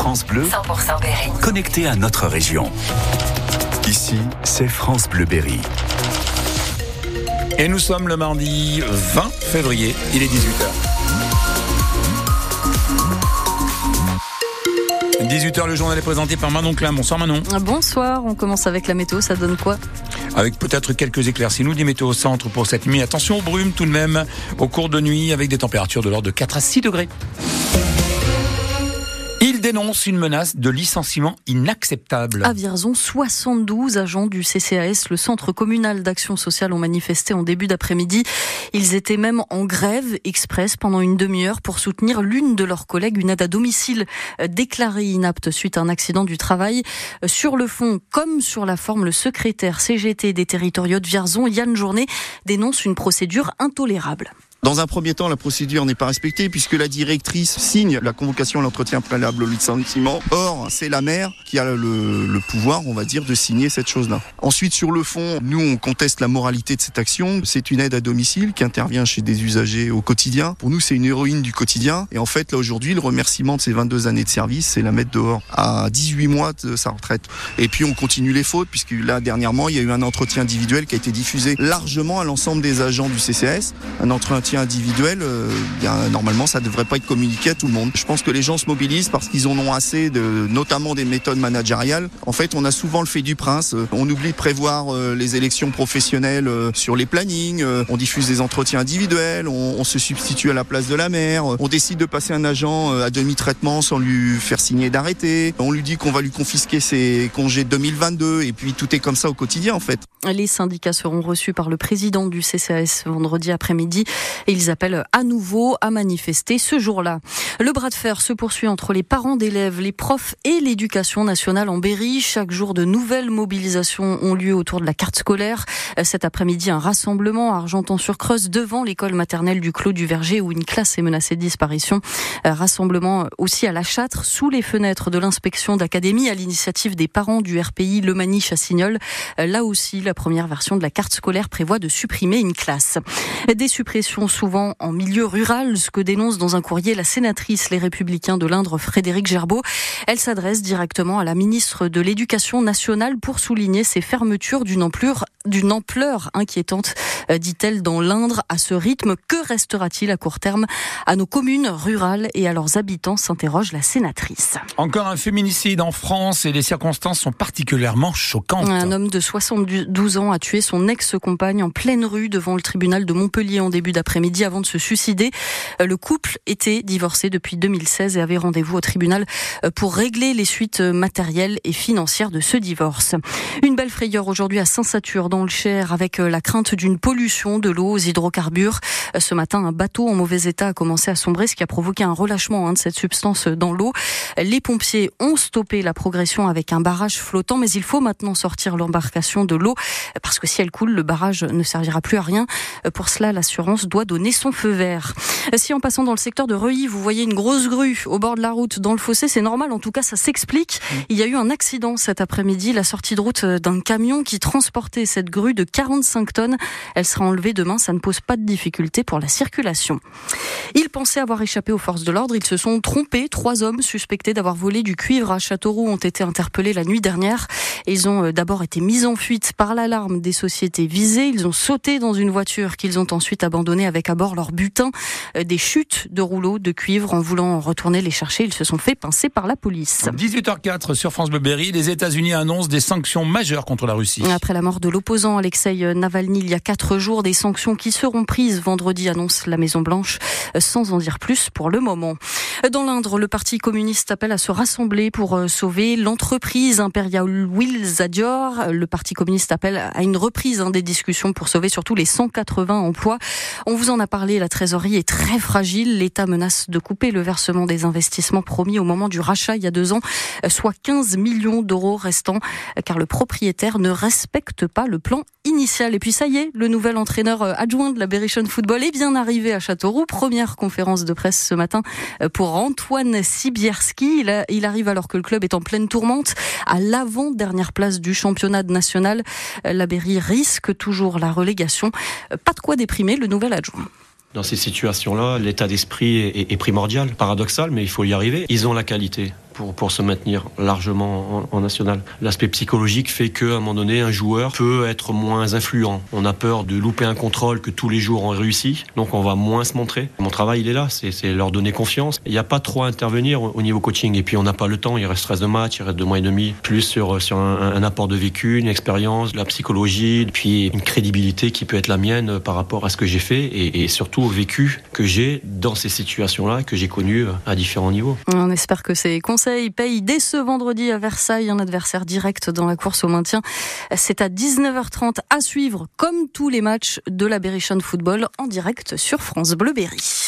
France Bleu, 100% Berry. connecté à notre région. Ici, c'est France Bleu Berry. Et nous sommes le mardi 20 février, il est 18h. 18h, le journal est présenté par Manon Klein. Bonsoir Manon. Bonsoir, on commence avec la météo, ça donne quoi? Avec peut-être quelques éclaircies. Nous, des météos au centre pour cette nuit. Attention aux brumes tout de même au cours de nuit avec des températures de l'ordre de 4 à 6 degrés. Dénonce une menace de licenciement inacceptable. À Vierzon, 72 agents du CCAS, le Centre communal d'action sociale, ont manifesté en début d'après-midi. Ils étaient même en grève express pendant une demi-heure pour soutenir l'une de leurs collègues, une aide à domicile euh, déclarée inapte suite à un accident du travail. Euh, Sur le fond, comme sur la forme, le secrétaire CGT des territoriaux de Vierzon, Yann Journet, dénonce une procédure intolérable. Dans un premier temps, la procédure n'est pas respectée puisque la directrice signe la convocation à l'entretien préalable au licenciement. Or, c'est la maire qui a le, le, pouvoir, on va dire, de signer cette chose-là. Ensuite, sur le fond, nous, on conteste la moralité de cette action. C'est une aide à domicile qui intervient chez des usagers au quotidien. Pour nous, c'est une héroïne du quotidien. Et en fait, là, aujourd'hui, le remerciement de ses 22 années de service, c'est la mettre dehors à 18 mois de sa retraite. Et puis, on continue les fautes puisque là, dernièrement, il y a eu un entretien individuel qui a été diffusé largement à l'ensemble des agents du CCS. Un entretien individuel, euh, bien, normalement, ça ne devrait pas être communiqué à tout le monde. Je pense que les gens se mobilisent parce qu'ils en ont assez, de, notamment des méthodes managériales. En fait, on a souvent le fait du prince. On oublie de prévoir euh, les élections professionnelles euh, sur les plannings. Euh, on diffuse des entretiens individuels. On, on, se substitue à la place de la maire. On décide de passer un agent à demi-traitement sans lui faire signer d'arrêté. On lui dit qu'on va lui confisquer ses congés 2022. Et puis tout est comme ça au quotidien, en fait. Les syndicats seront reçus par le président du CCAS vendredi après-midi. Ils appellent à nouveau à manifester ce jour-là. Le bras de fer se poursuit entre les parents d'élèves, les profs et l'éducation nationale en Berry. Chaque jour, de nouvelles mobilisations ont lieu autour de la carte scolaire. Cet après-midi, un rassemblement à Argentan-sur-Creuse devant l'école maternelle du Clos du Verger où une classe est menacée de disparition. Rassemblement aussi à La Châtre, sous les fenêtres de l'inspection d'académie, à l'initiative des parents du RPI Le Mani-Chassignol. Là aussi, la première version de la carte scolaire prévoit de supprimer une classe. Des suppressions souvent en milieu rural, ce que dénonce dans un courrier la sénatrice Les Républicains de l'Indre, Frédéric Gerbeau. Elle s'adresse directement à la ministre de l'Éducation nationale pour souligner ces fermetures d'une ampleur, d'une ampleur inquiétante, dit-elle, dans l'Indre. À ce rythme, que restera-t-il à court terme à nos communes rurales et à leurs habitants s'interroge la sénatrice. Encore un féminicide en France et les circonstances sont particulièrement choquantes. Un homme de 72 ans a tué son ex-compagne en pleine rue devant le tribunal de Montpellier en début d'après-midi avant de se suicider. Le couple était divorcé depuis 2016 et avait rendez-vous au tribunal pour régler les suites matérielles et financières de ce divorce. Une belle frayeur aujourd'hui à Saint-Satur dans le Cher avec la crainte d'une pollution de l'eau aux hydrocarbures. Ce matin, un bateau en mauvais état a commencé à sombrer, ce qui a provoqué un relâchement hein, de cette substance dans l'eau. Les pompiers ont stoppé la progression avec un barrage flottant, mais il faut maintenant sortir l'embarcation de l'eau parce que si elle coule, le barrage ne servira plus à rien. Pour cela, l'assurance doit donner son feu vert. Si en passant dans le secteur de Reuilly, vous voyez une grosse grue au bord de la route dans le fossé, c'est normal. En tout cas, ça s'explique. Il y a eu un accident cet après-midi, la sortie de route d'un camion qui transportait cette grue de 45 tonnes. Elle sera enlevée demain. Ça ne pose pas de difficulté pour la circulation. Ils pensaient avoir échappé aux forces de l'ordre. Ils se sont trompés. Trois hommes suspectés d'avoir volé du cuivre à Châteauroux ont été interpellés la nuit dernière. Ils ont d'abord été mis en fuite par l'alarme des sociétés visées. Ils ont sauté dans une voiture qu'ils ont ensuite abandonnée avec à bord leur butin. Des chutes de rouleaux de cuivre en voulant retourner les chercher. Ils se sont fait pincer par la police. 18h04 sur France Bleu Berry, les États-Unis annoncent des sanctions majeures contre la Russie. Après la mort de l'opposant Alexei Navalny il y a quatre jours, des sanctions qui seront prises vendredi, annonce la Maison Blanche, sans en dire plus pour le moment. Dans l'Indre, le Parti communiste appelle à se rassembler pour sauver l'entreprise Imperial Wheels Dior. Le Parti communiste appelle à une reprise hein, des discussions pour sauver surtout les 180 emplois. On vous en a parlé, la trésorerie est très fragile. L'État menace de couper le versement des investissements promis au moment du rachat il y a deux ans, soit 15 millions d'euros restants, car le propriétaire ne respecte pas le plan initial. Et puis ça y est, le nouvel entraîneur adjoint de la Berrichon Football est bien arrivé à Châteauroux. Première conférence de presse ce matin pour Antoine Sibierski. Il, arrive alors que le club est en pleine tourmente, à l'avant-dernière place du championnat national. La Berry risque toujours la relégation. Pas de quoi déprimer le nouvel adjoint. Dans ces situations-là, l'état d'esprit est, primordial, paradoxal, mais il faut y arriver. Ils ont la qualité. Pour, pour se maintenir largement en, national. L'aspect psychologique fait qu'à un moment donné, un joueur peut être moins influent. On a peur de louper un contrôle que tous les jours on réussit, donc on va moins se montrer. Mon travail, il est là, c'est leur donner confiance. Il n'y a pas trop à intervenir au niveau coaching, et puis on n'a pas le temps, il reste 13 de match, il reste deux mois et demi, plus sur, sur un, apport de vécu, une expérience, la psychologie, puis une crédibilité qui peut être la mienne par rapport à ce que j'ai fait, et, surtout au vécu que j'ai dans ces situations-là, que j'ai connues à différents niveaux. On espère que ces conseils payent dès ce vendredi à Versailles, un adversaire direct dans la course au maintien. C'est à 19h30 à suivre, comme tous les matchs de la Berrichon Football, en direct sur France Bleu Berry.